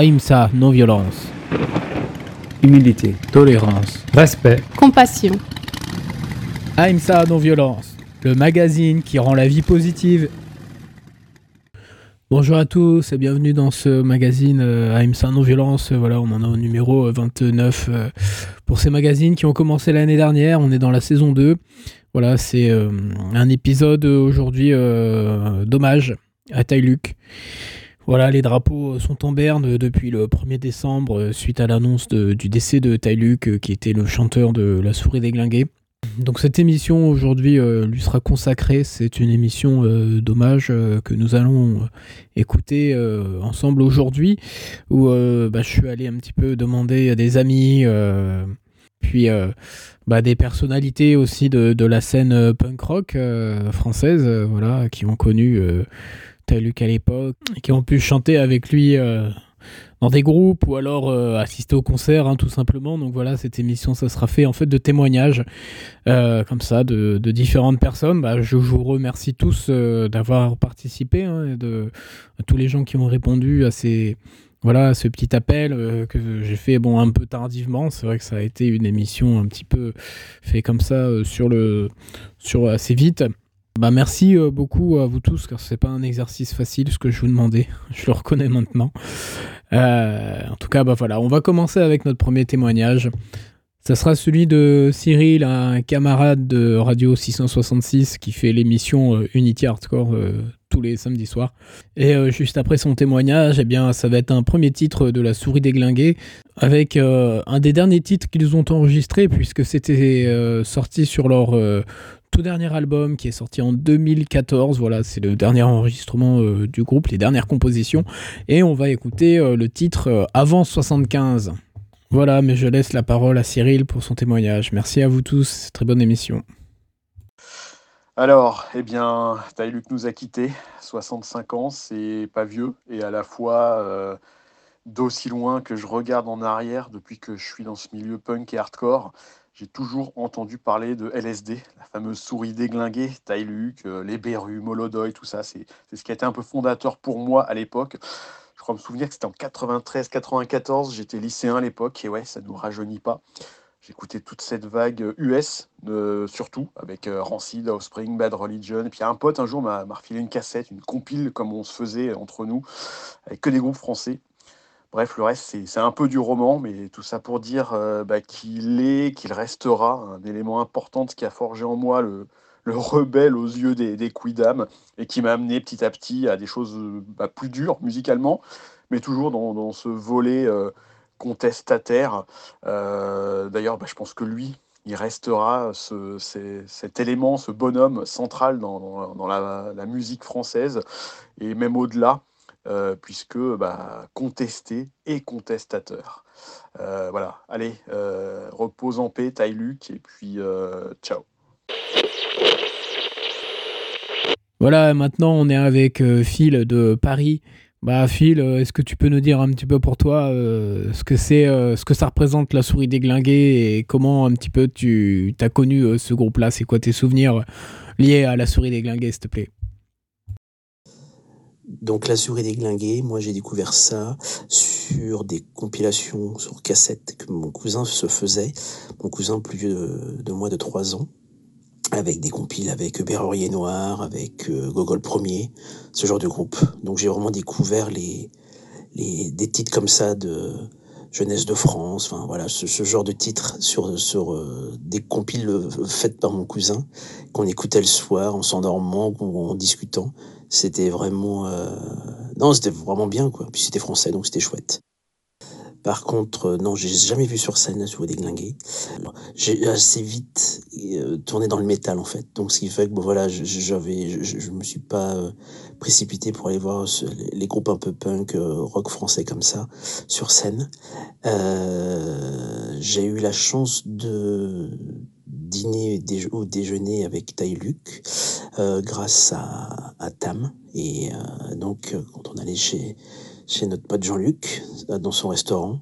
Aïmsa, non-violence. Humilité. Tolérance. Respect. Compassion. Aïmsa, non-violence. Le magazine qui rend la vie positive. Bonjour à tous et bienvenue dans ce magazine euh, Aïmsa non-violence. Voilà, on en a au numéro 29 euh, pour ces magazines qui ont commencé l'année dernière. On est dans la saison 2. Voilà, c'est euh, un épisode aujourd'hui euh, d'hommage à Luke. Voilà, les drapeaux sont en berne depuis le 1er décembre euh, suite à l'annonce du décès de euh, qui était le chanteur de La Souris déglinguée. Donc cette émission aujourd'hui euh, lui sera consacrée. C'est une émission euh, d'hommage euh, que nous allons euh, écouter euh, ensemble aujourd'hui, où euh, bah, je suis allé un petit peu demander à des amis, euh, puis euh, bah, des personnalités aussi de, de la scène euh, punk rock euh, française, euh, voilà, qui ont connu Luc à l'époque, qui ont pu chanter avec lui euh, dans des groupes ou alors euh, assister au concert, hein, tout simplement. Donc voilà, cette émission, ça sera fait en fait de témoignages euh, comme ça de, différentes personnes. Bah, je vous remercie tous d'avoir participé, hein, et de tous les gens qui ont répondu à ces voilà, ce petit appel que j'ai fait bon un peu tardivement. C'est vrai que ça a été une émission un petit peu fait comme ça sur le sur assez vite. Bah merci euh, beaucoup à vous tous car c'est pas un exercice facile ce que je vous demandais. Je le reconnais maintenant. Euh, en tout cas, bah voilà, on va commencer avec notre premier témoignage. Ça sera celui de Cyril, un camarade de Radio 666 qui fait l'émission euh, Unity Hardcore tous les samedis soirs. Et juste après son témoignage, eh bien, ça va être un premier titre de La Souris déglinguée avec un des derniers titres qu'ils ont enregistré puisque c'était sorti sur leur tout dernier album qui est sorti en 2014. Voilà, c'est le dernier enregistrement euh, du groupe, les dernières compositions. Et on va écouter euh, le titre euh, Avant 75. Voilà, mais je laisse la parole à Cyril pour son témoignage. Merci à vous tous, très bonne émission. Alors, eh bien, Luc nous a quittés, 65 ans, c'est pas vieux, et à la fois d'aussi loin que je regarde en arrière depuis que je suis dans ce milieu punk et hardcore, j'ai toujours entendu parler de LSD, la fameuse souris déglinguée, Luc, euh, les Berus, Molodoy, tout ça, c'est ce qui a été un peu fondateur pour moi à l'époque. Je crois me souvenir que c'était en 93-94, j'étais lycéen à l'époque, et ouais, ça nous rajeunit pas. J'écoutais toute cette vague US, euh, surtout, avec euh, Rancid, Offspring, Bad Religion. Et puis un pote un jour m'a refilé une cassette, une compile, comme on se faisait entre nous, avec que des groupes français. Bref, le reste, c'est un peu du roman, mais tout ça pour dire euh, bah, qu'il est, qu'il restera un élément important qui a forgé en moi le, le rebelle aux yeux des, des quidam et qui m'a amené petit à petit à des choses euh, bah, plus dures musicalement, mais toujours dans, ce volet euh, contestataire. D'ailleurs, bah, je pense que lui, il restera cet élément, ce bonhomme central dans, la musique française et même au-delà, euh, puisque bah, contesté et contestateur. Euh, voilà, allez, euh, repose en paix, Luc, et puis ciao. Voilà, maintenant on est avec Phil de Paris. Bah Phil, est-ce que tu peux nous dire un petit peu pour toi ce que c'est, ce que ça représente la souris déglinguée et comment un petit peu tu as connu ce groupe-là? C'est quoi tes souvenirs liés à la souris déglinguée, s'il te plaît? Donc la souris déglinguée, moi j'ai découvert ça sur des compilations sur cassette que mon cousin se faisait, mon cousin plus vieux de, de moi de 3 ans, avec des compiles avec Berrurier Noir, avec euh, Gogol Premier, ce genre de groupe. Donc j'ai vraiment découvert les, les, des titres comme ça de Jeunesse de France, enfin voilà, ce, ce genre de titres sur, sur euh, des compiles euh, faites par mon cousin, qu'on écoutait le soir en s'endormant ou en discutant. C'était vraiment... euh, Non, c'était vraiment bien, quoi. Puis c'était français, donc c'était chouette. Par contre, euh, non, j'ai jamais vu sur scène la souris déglinguée. Alors, J'ai assez vite euh, tourné dans le métal, en fait. Donc, ce qui fait que, bon, voilà, j'avais, je, me suis pas euh, précipité pour aller voir les, groupes un peu punk, rock français comme ça, sur scène. J'ai eu la chance de dîner ou déjeuner avec Tai Luc euh, grâce à, Tam. Et euh, donc, euh, quand on allait chez, chez notre pote Jean-Luc, dans son restaurant.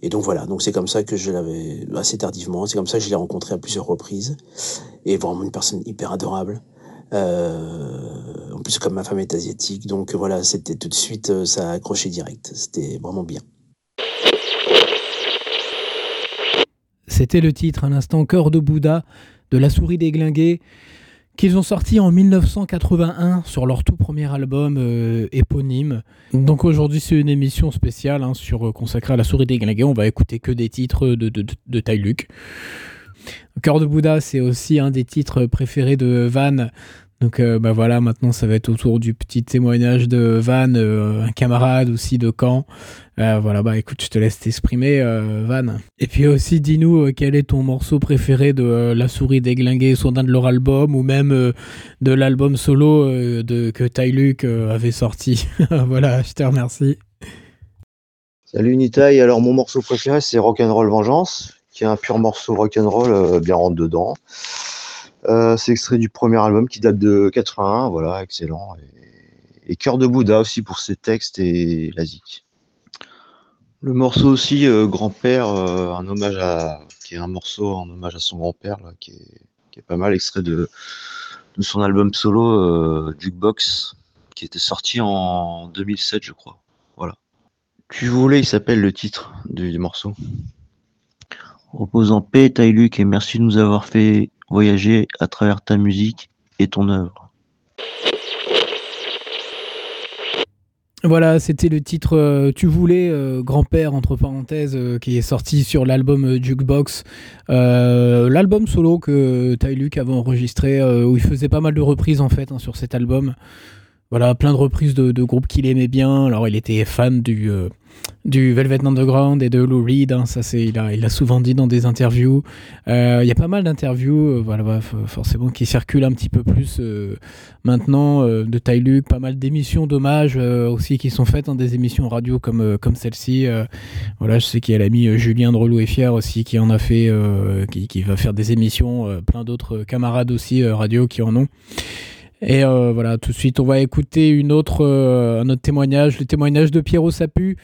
Et donc voilà, donc c'est comme ça que je l'avais assez tardivement, c'est comme ça que je l'ai rencontré à plusieurs reprises. Et vraiment une personne hyper adorable. En plus, comme ma femme est asiatique, donc voilà, c'était tout de suite, ça a accroché direct. C'était vraiment bien. C'était le titre à l'instant Cœur de Bouddha de La souris déglinguée qu'ils ont sorti en 1981 sur leur tout premier album euh, éponyme. Donc aujourd'hui c'est une émission spéciale hein, sur, euh, consacrée à La souris déglinguée. On va écouter que des titres de, de, de, Cœur de Bouddha c'est aussi un des titres préférés de Van donc euh, bah voilà, maintenant ça va être autour du petit témoignage de Van, euh, un camarade aussi de Caen. Euh, voilà, bah écoute, je te laisse t'exprimer, Van. Et puis aussi, dis-nous quel est ton morceau préféré de La souris déglinguée, soit d'un de leur album, ou même de l'album solo de, que Ty Luke avait sorti. voilà, je te remercie. Salut Nitaï, alors mon morceau préféré c'est Rock'n'Roll Vengeance, qui est un pur morceau rock'n'roll bien rentre dedans. Euh, c'est extrait du premier album qui date de 81, voilà, excellent. Et, Cœur de Bouddha aussi pour ses textes et la Le morceau aussi, euh, Grand-père, euh, un hommage à, qui est un morceau en hommage à son grand-père, qui est, pas mal, extrait de, son album solo Jukebox, qui était sorti en 2007, je crois. Voilà. Tu voulais, il s'appelle le titre du, du morceau. Repose en paix, Taïluc, et merci de nous avoir fait voyager à travers ta musique et ton œuvre. Voilà, c'était le titre euh, Tu voulais, euh, grand-père, entre parenthèses, euh, qui est sorti sur l'album Jukebox. l'album solo que Ty Luke avait enregistré, où il faisait pas mal de reprises en fait hein, sur cet album. Voilà, plein de reprises de, groupes qu'il aimait bien. Alors, il était fan du, du Velvet Underground et de Lou Reed. Hein, ça, c'est, il, a, il a souvent dit dans des interviews. Euh, il y a pas mal d'interviews, euh, voilà, forcément, qui circulent un petit peu plus euh, maintenant de Ty Luke. Pas mal d'émissions d'hommage aussi qui sont faites dans des émissions radio comme, comme celle-ci. voilà, je sais qu'il y a l'ami Julien de Relou et Fier aussi qui en a fait, qui, qui, va faire des émissions. plein d'autres camarades aussi radio qui en ont. Et voilà, tout de suite, on va écouter autre, un autre témoignage, le témoignage de Pierrot Sapu,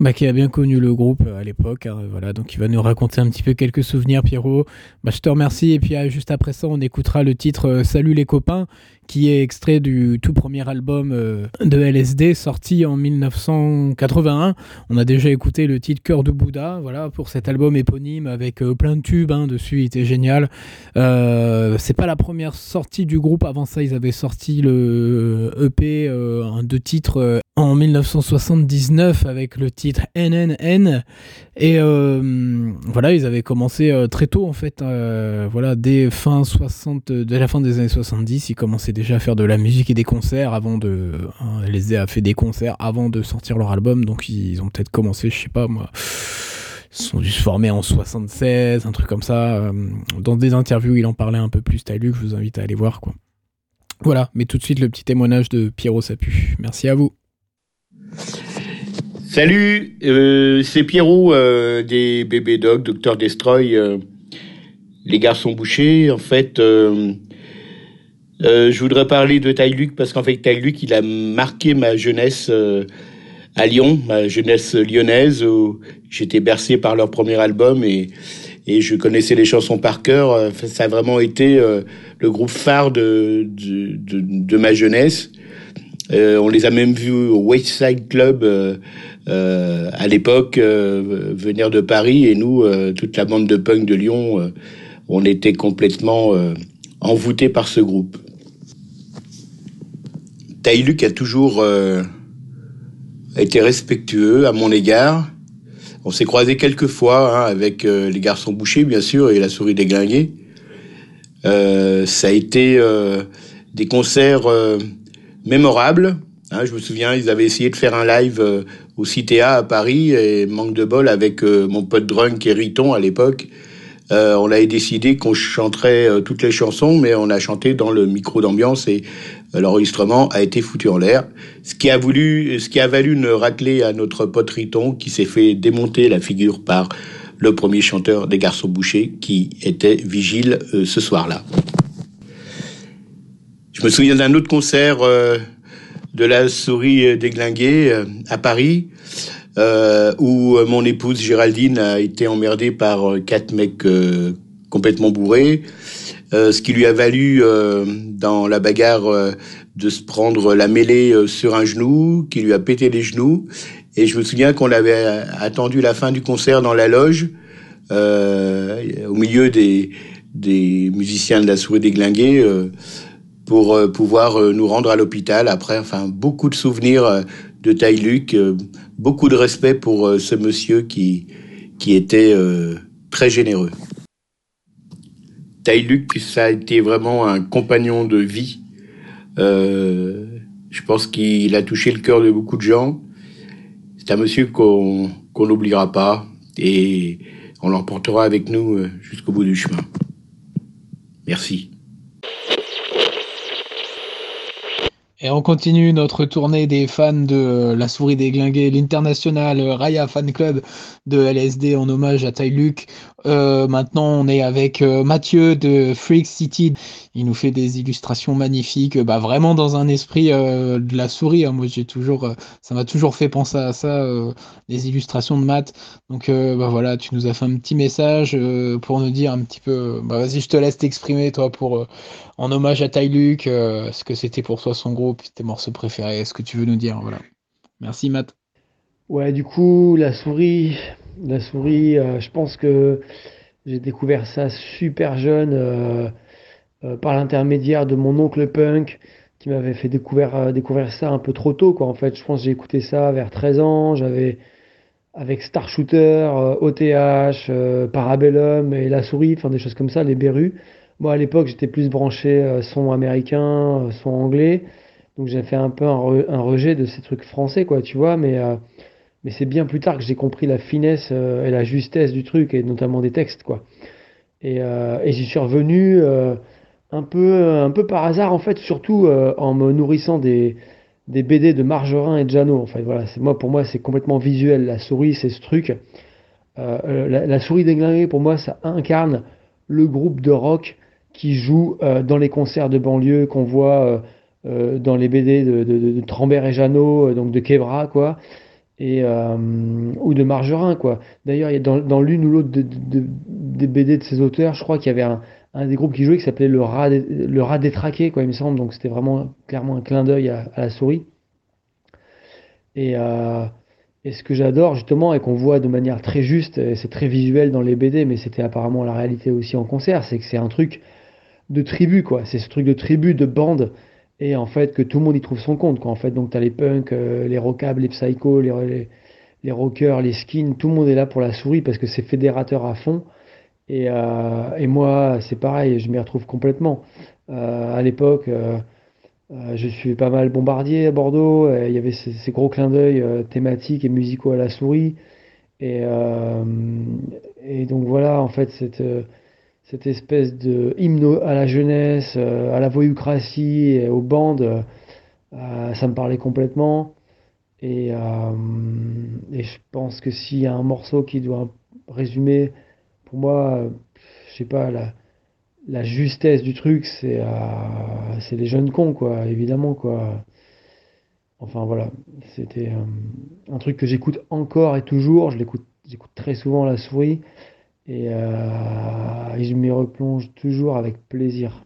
bah, qui a bien connu le groupe euh, à l'époque. Hein, voilà, donc il va nous raconter un petit peu quelques souvenirs, Pierrot. Bah, je te remercie. Et puis euh, juste après ça, on écoutera le titre euh, Salut les copains, qui est extrait du tout premier album de LSD sorti en 1981. On a déjà écouté le titre Cœur de Bouddha, voilà, pour cet album éponyme avec plein de tubes hein, dessus. Il était génial. C'est pas la première sortie du groupe. Avant ça, ils avaient sorti le EP, un deux titres en 1979 avec le titre NNN et euh, voilà ils avaient commencé euh, très tôt en fait euh, voilà dès fin 60 dès la fin des années 70 ils commençaient déjà à faire de la musique et des concerts avant de hein, les a fait des concerts avant de sortir leur album donc ils ont peut-être commencé je sais pas moi ils sont dû se former en 76 un truc comme ça dans des interviews il en parlait un peu plus Luc je vous invite à aller voir quoi voilà, mais tout de suite le petit témoignage de Pierrot Sapu. Merci à vous. Salut, euh, c'est Pierrot euh, des Bébés Dog, Docteur Destroy, euh, les garçons bouchés. En fait, je voudrais parler de Luc parce qu'en fait, Luc, il a marqué ma jeunesse à Lyon, ma jeunesse lyonnaise, où j'étais bercé par leur premier album et, et je connaissais les chansons par cœur. Ça a vraiment été le groupe phare de, de, de, de ma jeunesse. Euh, on les a même vus au Westside Club euh, euh, à l'époque venir de Paris et nous, toute la bande de punk de Lyon, on était complètement envoûtés par ce groupe. Taïluc a toujours été respectueux à mon égard. On s'est croisé quelques fois hein, avec les garçons bouchés, bien sûr, et la souris déglinguée. Euh, ça a été des concerts mémorable. Hein, je me souviens, ils avaient essayé de faire un live euh, au CTA à Paris et manque de bol avec euh, mon pote drunk et Riton à l'époque. Euh, on avait décidé qu'on chanterait toutes les chansons, mais on a chanté dans le micro d'ambiance et l'enregistrement a été foutu en l'air. Ce qui a voulu, ce qui a valu une raclée à notre pote Riton, qui s'est fait démonter la figure par le premier chanteur des Garçons Bouchés, qui était vigile ce soir-là. Je me souviens d'un autre concert de la souris déglinguée euh, à Paris, euh, où mon épouse Géraldine a été emmerdée par quatre mecs complètement bourrés, ce qui lui a valu dans la bagarre de se prendre la mêlée euh, sur un genou, qui lui a pété les genoux. Et je me souviens qu'on avait attendu la fin du concert dans la loge, euh, au milieu des, des musiciens de la souris déglinguée, euh, pour euh, pouvoir euh, nous rendre à l'hôpital. Après, enfin, beaucoup de souvenirs de Tai Luc, beaucoup de respect pour ce monsieur qui, qui était très généreux. Tai Luc, ça a été vraiment un compagnon de vie. Euh, je pense qu'il a touché le cœur de beaucoup de gens. C'est un monsieur qu'on n'oubliera pas et on l'emportera avec nous euh, jusqu'au bout du chemin. Merci. Et on continue notre tournée des fans de La Souris Déglinguée, l'international Raya Fan Club de LSD en hommage à Ty Luke. Euh, maintenant, on est avec euh, Mathieu de Freak City. Il nous fait des illustrations magnifiques, bah, vraiment dans un esprit euh, de la souris. Hein. Moi, j'ai toujours, euh, ça m'a toujours fait penser à ça, des illustrations de maths. Donc, bah, voilà, tu nous as fait un petit message pour nous dire un petit peu. Bah, vas-y, je te laisse t'exprimer, toi, pour en hommage à Ty Luke, ce que c'était pour toi son groupe, tes morceaux préférés, ce que tu veux nous dire. Voilà. Merci, Matt. Ouais, du coup, la souris, la souris, euh, je pense que j'ai découvert ça super jeune euh, euh, par l'intermédiaire de mon oncle punk qui m'avait fait découvrir, découvrir ça un peu trop tôt, quoi. En fait, je pense que j'ai écouté ça vers 13 ans. J'avais avec Star Shooter, OTH, Parabellum et La Souris, enfin des choses comme ça, les Berus. Moi, à l'époque, j'étais plus branché son américain, son anglais. Donc j'ai fait un peu un, rejet de ces trucs français, quoi, tu vois. Mais mais c'est bien plus tard que j'ai compris la finesse euh, et la justesse du truc, et notamment des textes, quoi. Et, euh, j'y suis revenu euh, un, peu, un peu par hasard, en fait, surtout en me nourrissant des, des BD de Margerin et de Jeannot. En fait, voilà, moi, pour moi, c'est complètement visuel. La souris, c'est ce truc. La, la, souris déglinguée, pour moi, ça incarne le groupe de rock qui joue dans les concerts de banlieue qu'on voit dans les BD de, de, Trambert et Jeannot, donc de Quebra, quoi et, euh, ou de Margerin quoi. D'ailleurs, dans, dans l'une ou l'autre des BD de ces auteurs, je crois qu'il y avait un, des groupes qui jouait qui s'appelait le rat, le rat détraqué, quoi, il me semble. Donc c'était vraiment clairement un clin d'œil à, la souris. Et, euh, et ce que j'adore justement et qu'on voit de manière très juste, c'est très visuel dans les BD, mais c'était apparemment la réalité aussi en concert, c'est que c'est un truc de tribu, quoi. C'est ce truc de tribu, de bande et en fait que tout le monde y trouve son compte quoi. En fait donc tu as les punks euh, les rockables les psychos les, les, rockers les skins tout le monde est là pour la souris parce que c'est fédérateur à fond. Et, euh, et moi c'est pareil je m'y retrouve complètement. Euh, à l'époque je suis pas mal bombardier à Bordeaux il y avait ces, ces gros clins d'œil thématiques et musicaux à la souris. Et, et donc voilà en fait cette cette espèce de hymne à la jeunesse, euh, à la voyoucratie, aux bandes, euh, ça me parlait complètement. Et, euh, et je pense que s'il y a un morceau qui doit résumer, pour moi, je sais pas, la, la justesse du truc, c'est c'est les jeunes cons, quoi, évidemment, quoi. Enfin voilà, c'était un truc que j'écoute encore et toujours. Je l'écoute, j'écoute très souvent la souris. Euh, et, je m'y replonge toujours avec plaisir.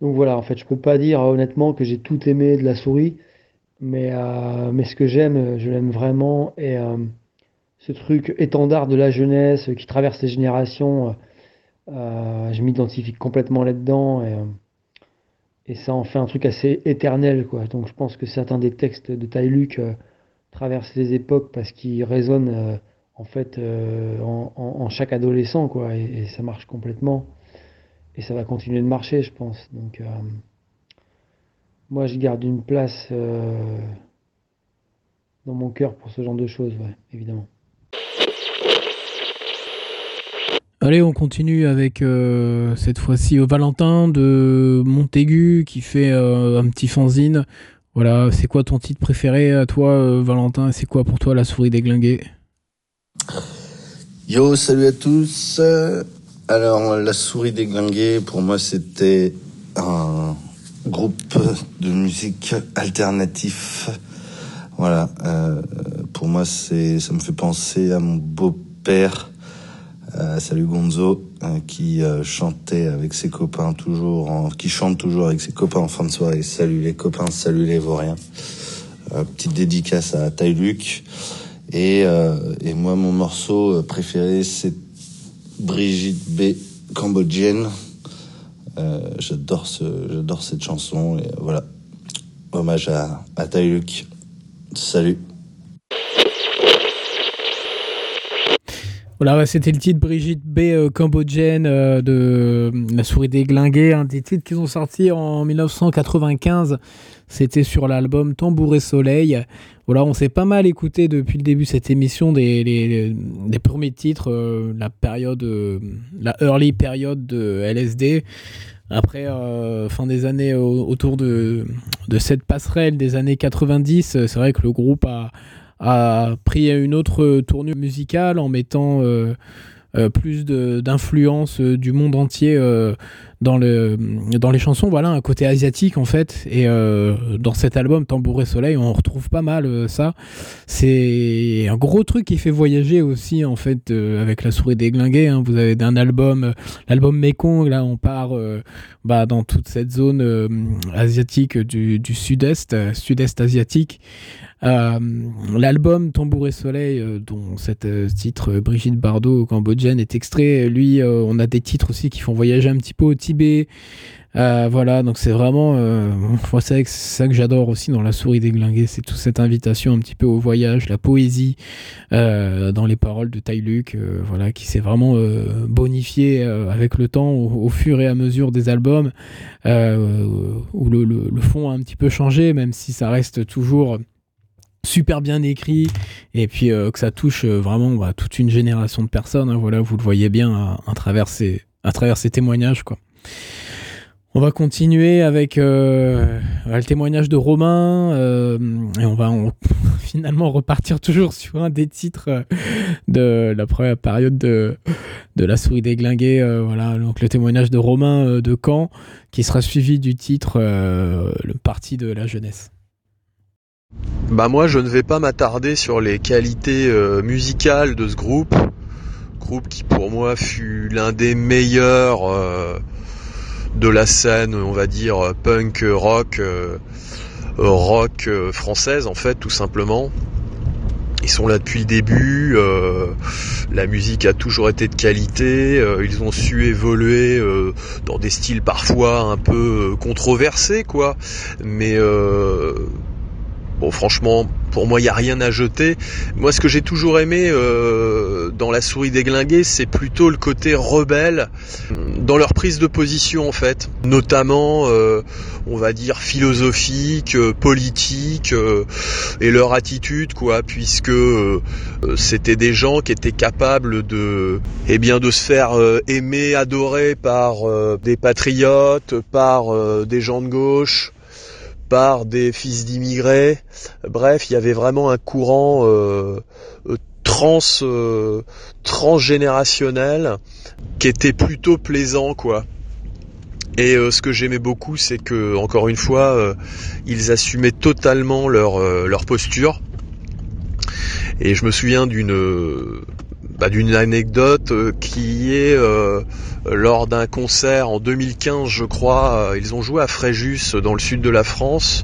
Donc voilà, en fait, je peux pas dire honnêtement que j'ai tout aimé de la souris, mais, euh, ce que j'aime, je l'aime vraiment. Et euh, ce truc étendard de la jeunesse qui traverse les générations, je m'identifie complètement là-dedans. Et, ça en fait un truc assez éternel. Donc je pense que certains des textes de Tai Luke traversent les époques parce qu'ils résonnent en fait euh, en, chaque adolescent quoi et, ça marche complètement. Et ça va continuer de marcher je pense. Donc euh, moi je garde une place euh, dans mon cœur pour ce genre de choses évidemment. Allez, on continue avec cette fois-ci Valentin de Montaigu qui fait un petit fanzine. Voilà, c'est quoi ton titre préféré à toi, Valentin? C'est quoi pour toi la souris déglinguée? Yo, salut à tous. Alors, la souris déglinguée, pour moi, c'était un groupe de musique alternatif. Voilà, euh, pour moi, c'est, ça me fait penser à mon beau-père. Euh, salut Gonzo. qui chantait avec ses copains toujours, en, qui chante toujours avec ses copains en fin de soirée. Salut les copains, salut les vauriens. petite dédicace à Luc. Et, et moi, mon morceau préféré, c'est Brigitte B. Cambodgienne. j'adore ce, j'adore cette chanson et voilà. Hommage à, à. Salut. Voilà, c'était le titre Brigitte B. Euh, cambodgienne euh, de La souris déglinguée, un des titres qu'ils ont sorti en 1995. C'était sur l'album Tambour et Soleil. Voilà, on s'est pas mal écouté depuis le début de cette émission des, premiers titres, euh, la période, la early période de LSD. Après, fin des années autour de, de cette passerelle des années 90, c'est vrai que le groupe a, a pris une autre tournure musicale en mettant euh, euh, plus d'influence euh, du monde entier dans, le, dans les chansons. Voilà, un côté asiatique en fait. Et dans cet album Tambour et Soleil, on retrouve pas mal ça. C'est un gros truc qui fait voyager aussi en fait avec la souris déglinguée. Hein. Vous avez un album, l'album Mekong, là on part bah, dans toute cette zone asiatique du, sud-est, sud-est asiatique. Euh, l'album Tambour et Soleil, euh, dont cet euh, titre Brigitte Bardot cambodgienne est extrait, lui, on a des titres aussi qui font voyager un petit peu Tibet. voilà, donc c'est vraiment, c'est ça que j'adore aussi dans La Souris déglinguée, c'est toute cette invitation un petit peu au voyage, la poésie dans les paroles de Tai Luke, voilà, qui s'est vraiment bonifié avec le temps au, fur et à mesure des albums, où le, fond a un petit peu changé, même si ça reste toujours super bien écrit et puis euh, que ça touche euh, vraiment bah, toute une génération de personnes. Hein, voilà, vous le voyez bien à, travers ces, à travers ces témoignages. Quoi. On va continuer avec euh, le témoignage de Romain et on va finalement repartir toujours sur un des titres de la première période de, La souris déglinguée. voilà, donc le témoignage de Romain de Caen qui sera suivi du titre Le parti de la jeunesse. Bah moi je ne vais pas m'attarder sur les qualités euh, musicales de ce groupe, groupe qui pour moi fut l'un des meilleurs euh, de la scène, on va dire punk rock, euh, rock française en fait tout simplement. Ils sont là depuis le début, la musique a toujours été de qualité, ils ont su évoluer dans des styles parfois un peu controversés quoi, mais Bon, franchement, pour moi, il n'y a rien à jeter. Moi, ce que j'ai toujours aimé euh, dans La souris déglinguée, c'est plutôt le côté rebelle dans leur prise de position, en fait. Notamment, euh, on va dire, philosophique, euh, politique, et leur attitude, quoi, puisque c'était des gens qui étaient capables de, eh bien, de se faire aimer, adorer par des patriotes, par des gens de gauche, par des fils d'immigrés. Bref, il y avait vraiment un courant euh, euh, trans euh, transgénérationnel qui était plutôt plaisant quoi. Et ce que j'aimais beaucoup, c'est que encore une fois, ils assumaient totalement leur leur posture. Et je me souviens d'une bah, d'une anecdote qui est lors d'un concert en 2015, je crois. Euh, ils ont joué à Fréjus dans le sud de la France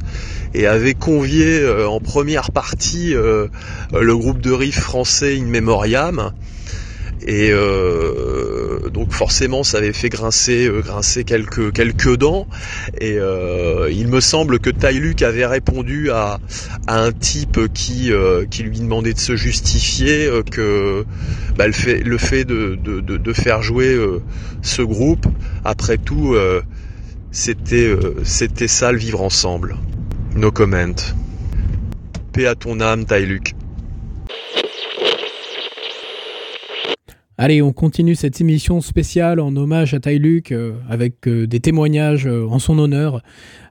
et avaient convié euh, en première partie euh, le groupe de riff français In Memoriam. Et euh, donc forcément, ça avait fait grincer, euh, grincer quelques quelques dents. Et euh, il me semble que Luke avait répondu à, à un type qui qui lui demandait de se justifier que bah, le fait le fait de, de, de, de faire jouer ce groupe, après tout, c'était c'était ça le vivre ensemble. No comment. Paix à ton âme, Luke. Allez, on continue cette émission spéciale en hommage à Tai Luke euh, avec euh, des témoignages euh, en son honneur.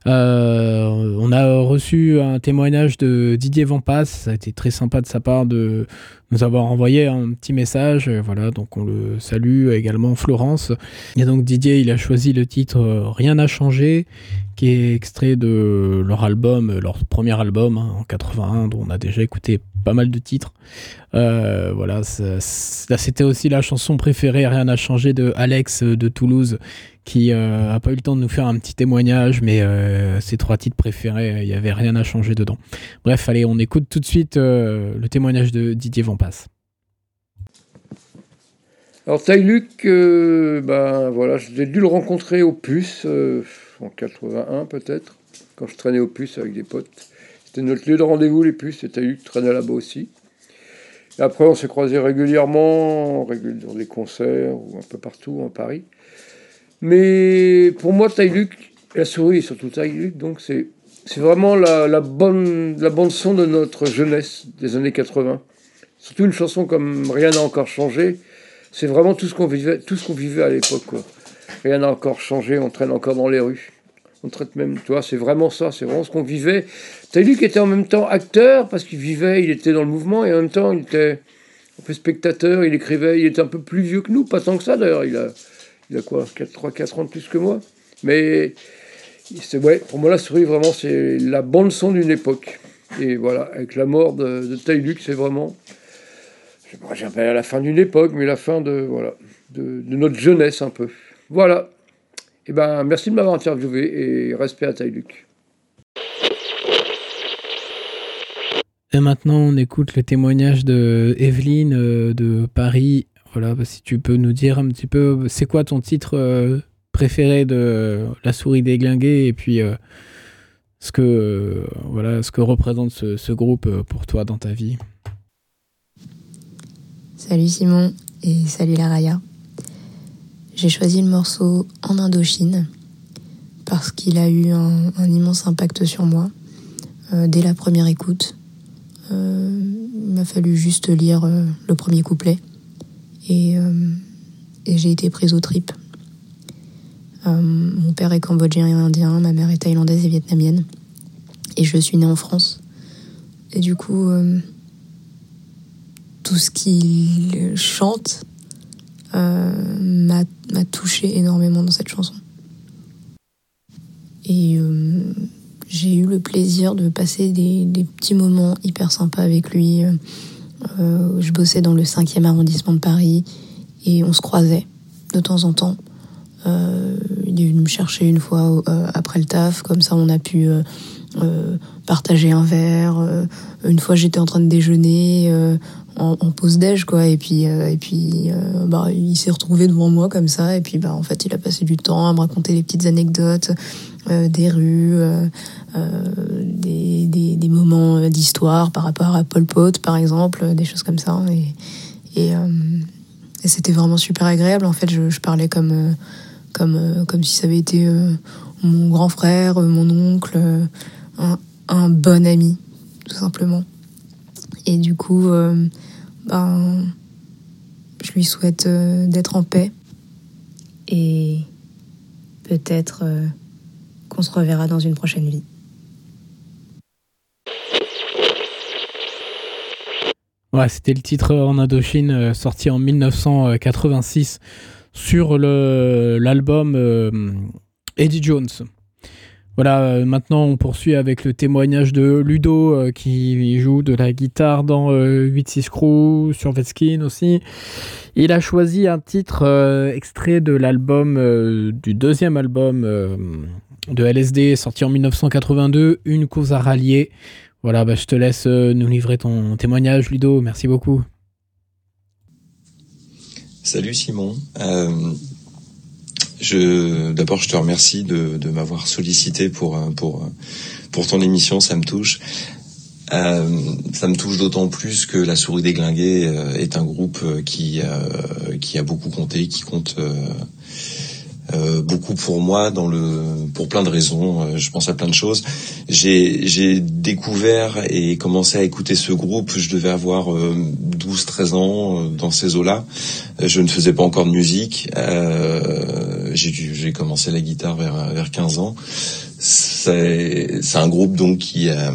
On a reçu un témoignage de Didier Vampas, ça a été très sympa de sa part de nous avoir envoyé un petit message, voilà, donc on le salue également Florence. Et donc Didier, il a choisi le titre Rien n'a changé, qui est extrait de leur album, leur premier album hein, en 81, dont on a déjà écouté pas mal de titres. Euh, voilà, c'était aussi la chanson préférée, Rien n'a changé de Alex de Toulouse, qui euh, a pas eu le temps de nous faire un petit témoignage, mais euh, ses trois titres préférés, il y avait rien à changer dedans. Bref, allez, on écoute tout de suite le témoignage de Didier Vampas. Alors Luc, ben voilà, j'ai dû le rencontrer au Puce en 81 peut-être, quand je traînais au Puce avec des potes. C'était notre lieu de rendez-vous, les puces, lui qui traînait là-bas aussi. Et après, on s'est croisés régulièrement, dans des concerts ou un peu partout en Paris. Mais pour moi, Taïluc, la souris, surtout Taïluc, donc c'est, c'est vraiment la, bonne, la bande son de notre jeunesse des années 80. Surtout une chanson comme Rien n'a encore changé. C'est vraiment tout ce qu'on vivait, tout ce qu'on vivait à l'époque. Rien n'a encore changé, on traîne encore dans les rues. On traite même, tu vois, c'est vraiment ça, c'est vraiment ce qu'on vivait. T'as lui qui était en même temps acteur, parce qu'il vivait, il était dans le mouvement, et en même temps, il était un peu spectateur, il écrivait, il était un peu plus vieux que nous, pas tant que ça d'ailleurs, il a quoi, 3-4 ans de plus que moi. Mais, ouais, pour moi, la souris, vraiment, c'est la bande-son d'une époque. Et voilà, avec la mort de, de c'est vraiment, je à la fin d'une époque, mais la fin de, voilà, de, notre jeunesse un peu. Voilà. Eh ben, merci de m'avoir interviewé et respect à Taïluc. Et maintenant, on écoute le témoignage de Evelyne euh, de Paris. Voilà, bah, si tu peux nous dire un petit peu, c'est quoi ton titre euh, préféré de La souris déglinguée et puis euh, ce que voilà, ce que représente ce, groupe pour toi dans ta vie? Salut Simon et salut la Raya. J'ai choisi le morceau En Indochine parce qu'il a eu un, immense impact sur moi euh, dès la première écoute. Euh, il m'a fallu juste lire euh, le premier couplet et, j'ai été prise aux tripes. mon père est cambodgien et indien, ma mère est thaïlandaise et vietnamienne et je suis née en France. Et du coup, tout ce qu'il chante m'a touché énormément dans cette chanson. Et euh, j'ai eu le plaisir de passer des, petits moments hyper sympas avec lui. Euh, je bossais dans le 5e arrondissement de Paris et on se croisait de temps en temps. Euh, il est venu me chercher une fois après le taf, comme ça on a pu partager un verre. une fois j'étais en train de déjeuner, en, pause déj quoi et puis euh, et puis euh, bah il s'est retrouvé devant moi comme ça et puis bah en fait il a passé du temps à me raconter les petites anecdotes euh, des rues des, des, des, moments d'histoire par rapport à Pol Pot par exemple des choses comme ça. Et et, et c'était vraiment super agréable. En fait je, je parlais comme comme comme si ça avait été mon grand frère mon oncle un, un bon ami tout simplement. Et du coup, euh, ben, je lui souhaite euh, d'être en paix. Et peut-être euh, qu'on se reverra dans une prochaine vie. Ouais, c'était le titre en Indochine sorti en 1986 sur l'album Eddie Jones. Voilà, euh, maintenant on poursuit avec le témoignage de Ludo euh, qui joue de la guitare dans 8-6 euh, Crew, sur Vetskin aussi. Il a choisi un titre extrait de l'album, du deuxième album de LSD sorti en 1982, Une cause à rallier. Voilà, bah, je te laisse nous livrer ton témoignage Ludo, merci beaucoup. Salut Simon. Je, d'abord, je te remercie de, m'avoir sollicité pour, euh, pour, euh, pour ton émission, ça me touche. Euh, ça me touche d'autant plus que La Souris déglinguée euh, est un groupe qui, euh, qui a beaucoup compté, qui compte euh, beaucoup pour moi dans le pour plein de raisons. Euh, je pense à plein de choses. J'ai j'ai découvert et commencé à écouter ce groupe. Je devais avoir 12-13 euh, ans dans ces eaux-là. Je ne faisais pas encore de musique. j'ai j'ai commencé la guitare vers vers 15 ans. c'est c'est un groupe donc qui euh,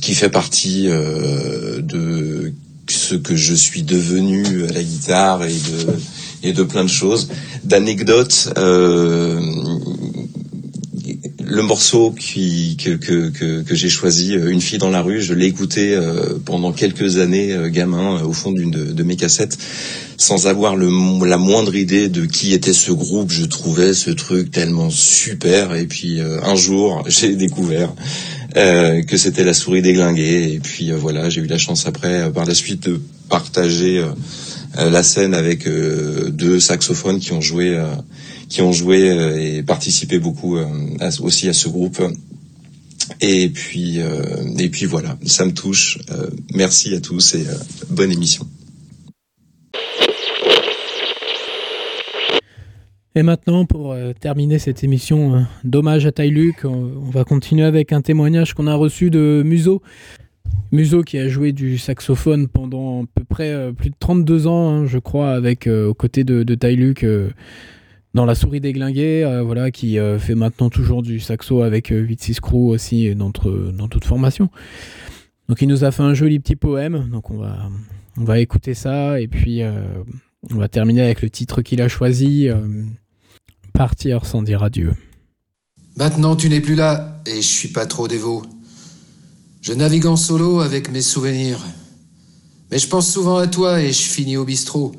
qui fait partie euh, de ce que je suis devenu à la guitare et de et de plein de choses, d'anecdotes. Euh, le morceau qui, que, que, que, que j'ai choisi, euh, Une fille dans la rue, je l'ai écouté euh, pendant quelques années, euh, gamin, au fond d'une de, mes cassettes, sans avoir la moindre idée de qui était ce groupe. Je trouvais ce truc tellement super. Et puis un jour, j'ai découvert que c'était la souris déglinguée. Et puis voilà, j'ai eu la chance après, par la suite, de partager la scène avec deux saxophones qui ont joué qui ont joué euh, et participé beaucoup euh, aussi à ce groupe. Et puis, euh, voilà, ça me touche. merci à tous et bonne émission. Et maintenant, pour terminer cette émission d'hommage à Luc, on va continuer avec un témoignage qu'on a reçu de Muso. Muso qui a joué du saxophone pendant à peu près plus de 32 ans, hein, je crois, avec aux côtés de, de Luc dans La souris déglinguée, euh, voilà, qui euh, fait maintenant toujours du saxo avec 8-6 euh, crew aussi dans, dans toute formation. Donc il nous a fait un joli petit poème, donc on va, on va écouter ça et puis on va terminer avec le titre qu'il a choisi, Partir sans dire adieu. Maintenant tu n'es plus là et je suis pas trop dévot. Je navigue en solo avec mes souvenirs. Mais je pense souvent à toi et je finis au bistrot.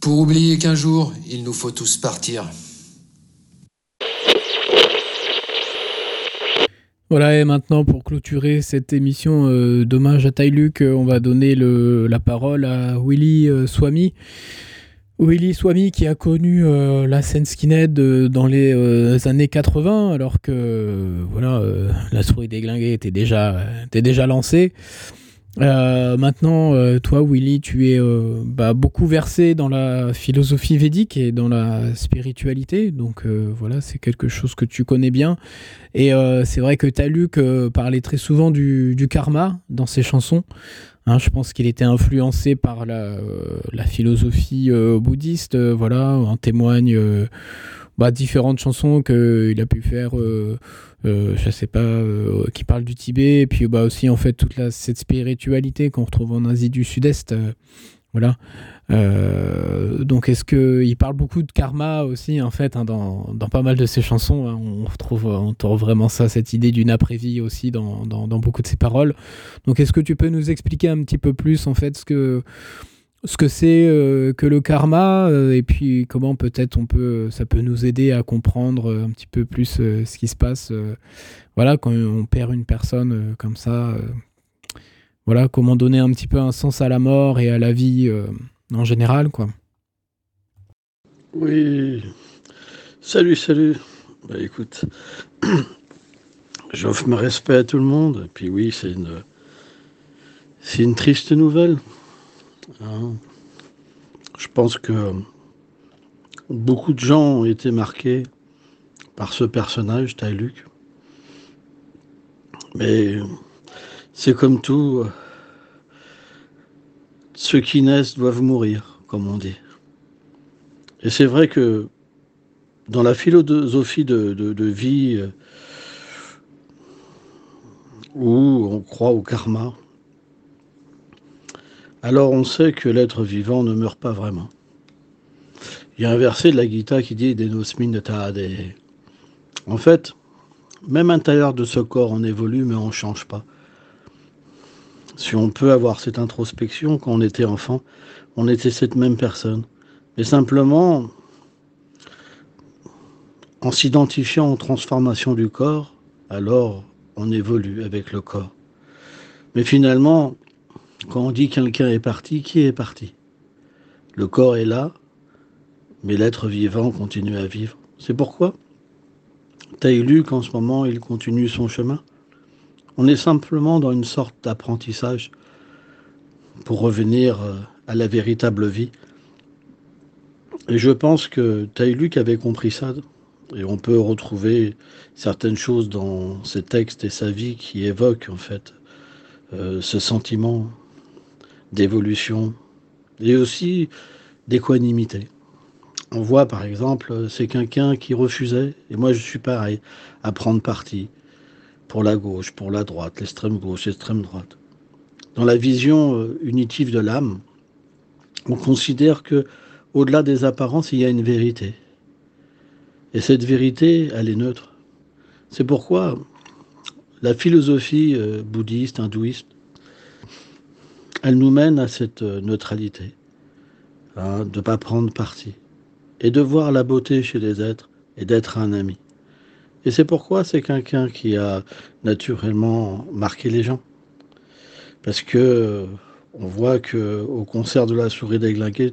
Pour oublier qu'un jour, il nous faut tous partir. Voilà, et maintenant pour clôturer cette émission euh, d'hommage à Luc, euh, on va donner la parole à Willy euh, Swami. Willy Swami qui a connu la scène skinhead dans les années 80, alors que voilà, la souris déglinguée était déjà, était déjà lancée. Euh, maintenant, euh, toi, Willy, tu es euh, bah, beaucoup versé dans la philosophie védique et dans la spiritualité. Donc voilà, c'est quelque chose que tu connais bien. Et c'est vrai que Taluk parlait très souvent du, karma dans ses chansons. Hein, je pense qu'il était influencé par la, la philosophie bouddhiste. voilà, en témoigne bah, différentes chansons qu'il a pu faire euh, je sais pas, euh, qui parle du Tibet, et puis bah, aussi en fait toute cette spiritualité qu'on retrouve en Asie du Sud-Est. Euh, voilà. donc est-ce que il parle beaucoup de karma aussi en fait hein, dans, dans, pas mal de ses chansons hein, on retrouve on retrouve vraiment ça cette idée d'une après-vie aussi dans, dans, beaucoup de ses paroles. Donc est-ce que tu peux nous expliquer un petit peu plus en fait ce que ce que c'est euh, que le karma euh, et puis comment peut-être on peut ça peut nous aider à comprendre euh, un petit peu plus ce qui se passe voilà quand on perd une personne comme ça voilà comment donner un petit peu un sens à la mort et à la vie en général quoi oui salut salut bah écoute j'offre mes respect à tout le monde et puis oui c'est une c'est une triste nouvelle Hein. Je pense que beaucoup de gens ont été marqués par ce personnage, Luc. Mais c'est comme tout, ceux qui naissent doivent mourir, comme on dit. Et c'est vrai que dans la philosophie de, vie où on croit au karma, alors on sait que l'être vivant ne meurt pas vraiment. Il y a un verset de la Gita qui dit Denosmin de En fait, même à l'intérieur de ce corps, on évolue, mais on ne change pas. Si on peut avoir cette introspection, quand on était enfant, on était cette même personne. Mais simplement, en s'identifiant aux transformations du corps, alors on évolue avec le corps. Mais finalement, quand on dit quelqu'un est parti, qui est parti? Le corps est là, mais l'être vivant continue à vivre. C'est pourquoi lu qu'en ce moment, il continue son chemin. On est simplement dans une sorte d'apprentissage pour revenir euh, à la véritable vie. Et je pense que Luc avait compris ça. Et on peut retrouver certaines choses dans ses textes et sa vie qui évoquent en fait euh, ce sentiment d'évolution et aussi d'équanimité. On voit par exemple, c'est quelqu'un qui refusait, et moi je suis pareil, à prendre parti pour la gauche, pour la droite, l'extrême gauche, l'extrême droite. Dans la vision euh, unitive de l'âme, on considère que au-delà des apparences, il y a une vérité. Et cette vérité, elle est neutre. C'est pourquoi la philosophie euh, bouddhiste, hindouiste, elle nous mène à cette euh, neutralité, hein, de ne pas prendre parti, et de voir la beauté chez les êtres et d'être un ami. Et c'est pourquoi c'est quelqu'un qui a naturellement marqué les gens. Parce que on voit que au concert de la souris déglinguée,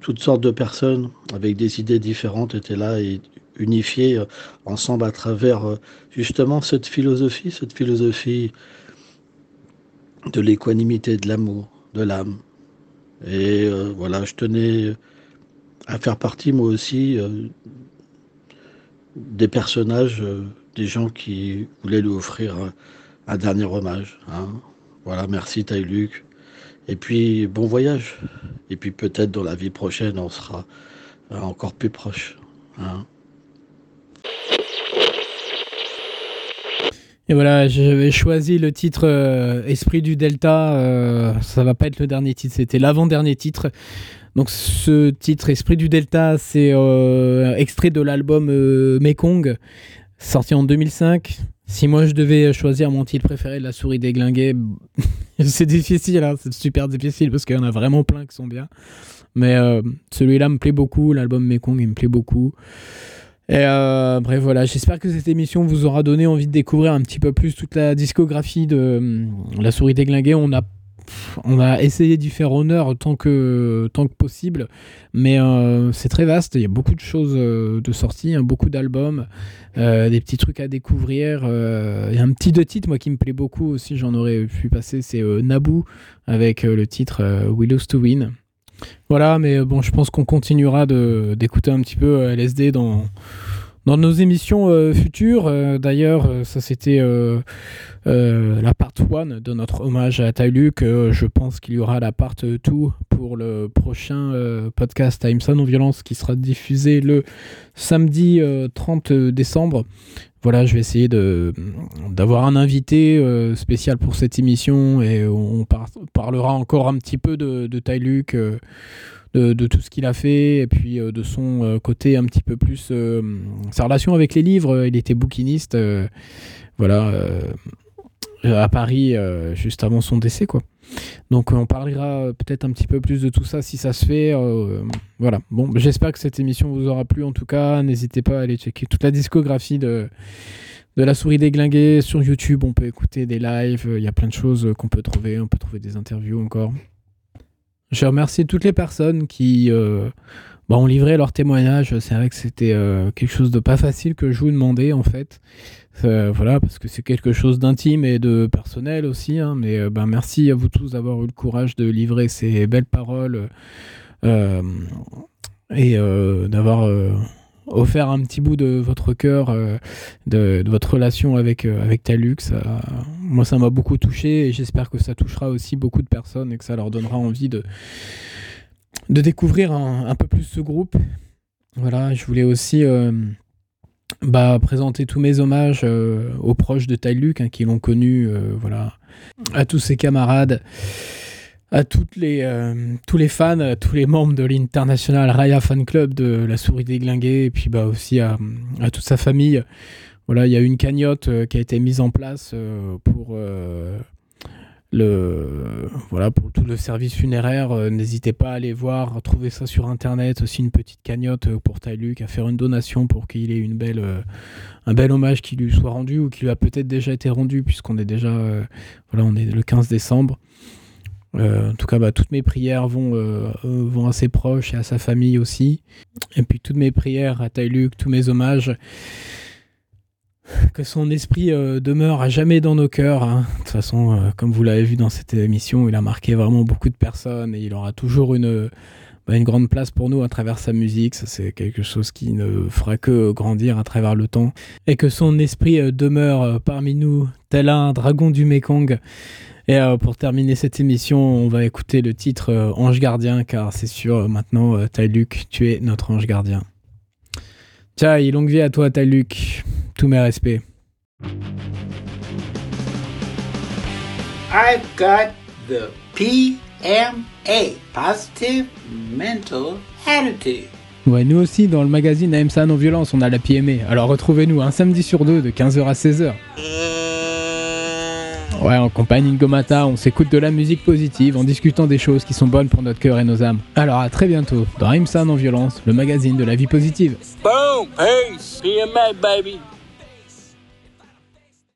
toutes sortes de personnes avec des idées différentes étaient là et unifiées euh, ensemble à travers euh, justement cette philosophie, cette philosophie de l'équanimité, de l'amour, de l'âme. Et euh, voilà, je tenais à faire partie moi aussi des personnages, des gens qui voulaient lui offrir un, dernier hommage. Hein. Voilà, merci Taïluc. Et puis, bon voyage. Et puis peut-être dans la vie prochaine, on sera encore plus proche. Hein. Et voilà, j'avais choisi le titre euh, Esprit du Delta. Euh, ça va pas être le dernier titre, c'était l'avant-dernier titre. Donc ce titre Esprit du Delta, c'est euh, extrait de l'album Mekong, sorti en 2005. Si moi je devais choisir mon titre préféré de la souris déglinguée, c'est difficile, hein, c'est super difficile parce qu'il y en a vraiment plein qui sont bien. Mais euh, celui-là me plaît beaucoup, l'album Mekong il me plaît beaucoup. Et euh, bref, voilà, j'espère que cette émission vous aura donné envie de découvrir un petit peu plus toute la discographie de euh, La souris déglinguée. On a on a essayé d'y faire honneur tant que, possible, mais euh, c'est très vaste. Il y a beaucoup de choses euh, de sortie, hein, beaucoup d'albums, euh, des petits trucs à découvrir. Il y a un petit de titre, moi, qui me plaît beaucoup aussi, j'en aurais pu passer, c'est Naboo avec le titre We Lose to Win. Voilà, mais bon, je pense qu'on continuera d'écouter un petit peu LSD dans dans nos émissions euh, futures, euh, d'ailleurs, euh, ça c'était la part 1 de notre hommage à Tailuk. je pense qu'il y aura la part 2 pour le prochain podcast Time Non Violence qui sera diffusé le samedi 30 décembre. Voilà, je vais essayer d'avoir un invité spécial pour cette émission et on parlera encore un petit peu de, de de, tout ce qu'il a fait et puis euh, de son euh, côté un petit peu plus euh, sa relation avec les livres. Il était bouquiniste, voilà, à Paris juste avant son décès, quoi. Donc on parlera peut-être un petit peu plus de tout ça si ça se fait. voilà. Bon, j'espère que cette émission vous aura plu. En tout cas, n'hésitez pas à aller checker toute la discographie de de la souris déglinguée sur YouTube. On peut écouter des lives. Il y a plein de choses qu'on peut trouver. On peut trouver des interviews encore. Je remercie toutes les personnes qui euh, bah, ont livré leur témoignage. C'est vrai que c'était euh, quelque chose de pas facile que je vous demandais en fait. Euh, voilà, parce que c'est quelque chose d'intime et de personnel aussi. Hein, mais ben, merci à vous tous d'avoir eu le courage de livrer ces belles paroles et d'avoir offert un petit bout de votre cœur, euh, de, votre relation avec, euh, avec Talux. moi, ça m'a beaucoup touché et j'espère que ça touchera aussi beaucoup de personnes et que ça leur donnera envie de, de découvrir un, peu plus ce groupe. Voilà, je voulais aussi euh, bah, présenter tous mes hommages aux proches de Taluk hein, qui l'ont connu, voilà, à tous ses camarades à les, euh, tous les fans, à tous les membres de l'International Raya Fan Club de La Souris Déglinguée, et puis bah, aussi à, à toute sa famille. Voilà, il y a une cagnotte euh, qui a été mise en place euh, pour, le, voilà, pour tout le service funéraire. N'hésitez pas à aller voir, trouver ça sur Internet. Aussi une petite cagnotte pour Tailuk, à faire une donation pour qu'il ait une belle, un bel hommage qui lui soit rendu ou qui lui a peut-être déjà été rendu, puisqu'on est déjà voilà, on est le 15 décembre. Euh, en tout cas, bah, toutes mes prières vont, euh, euh, vont à ses proches et à sa famille aussi. Et puis toutes mes prières à Taïluk, tous mes hommages. Que son esprit demeure à jamais dans nos cœurs. Hein. De toute façon, comme vous l'avez vu dans cette émission, il a marqué vraiment beaucoup de personnes et il aura toujours une, bah, une grande place pour nous à travers sa musique. Ça, c'est quelque chose qui ne fera que grandir à travers le temps. Et que son esprit demeure parmi nous, tel un dragon du Mekong Et euh, pour terminer cette émission, on va écouter le titre euh, Ange Gardien, car c'est sûr, maintenant, euh, Luc, tu es notre ange gardien. Tiens, longue vie à toi, Luc. Tous mes respects. I've got the PMA, Positive Mental Attitude. Ouais, nous aussi, dans le magazine AMSA Non-Violence, on a la PMA. Alors retrouvez-nous un samedi sur deux de 15h à 16h. Ouais, en compagnie de Gomata, on s'écoute de la musique positive en discutant des choses qui sont bonnes pour notre cœur et nos âmes. Alors à très bientôt dans AMSA Non-Violence, le magazine de la vie positive. Boom! Peace! PMA, baby!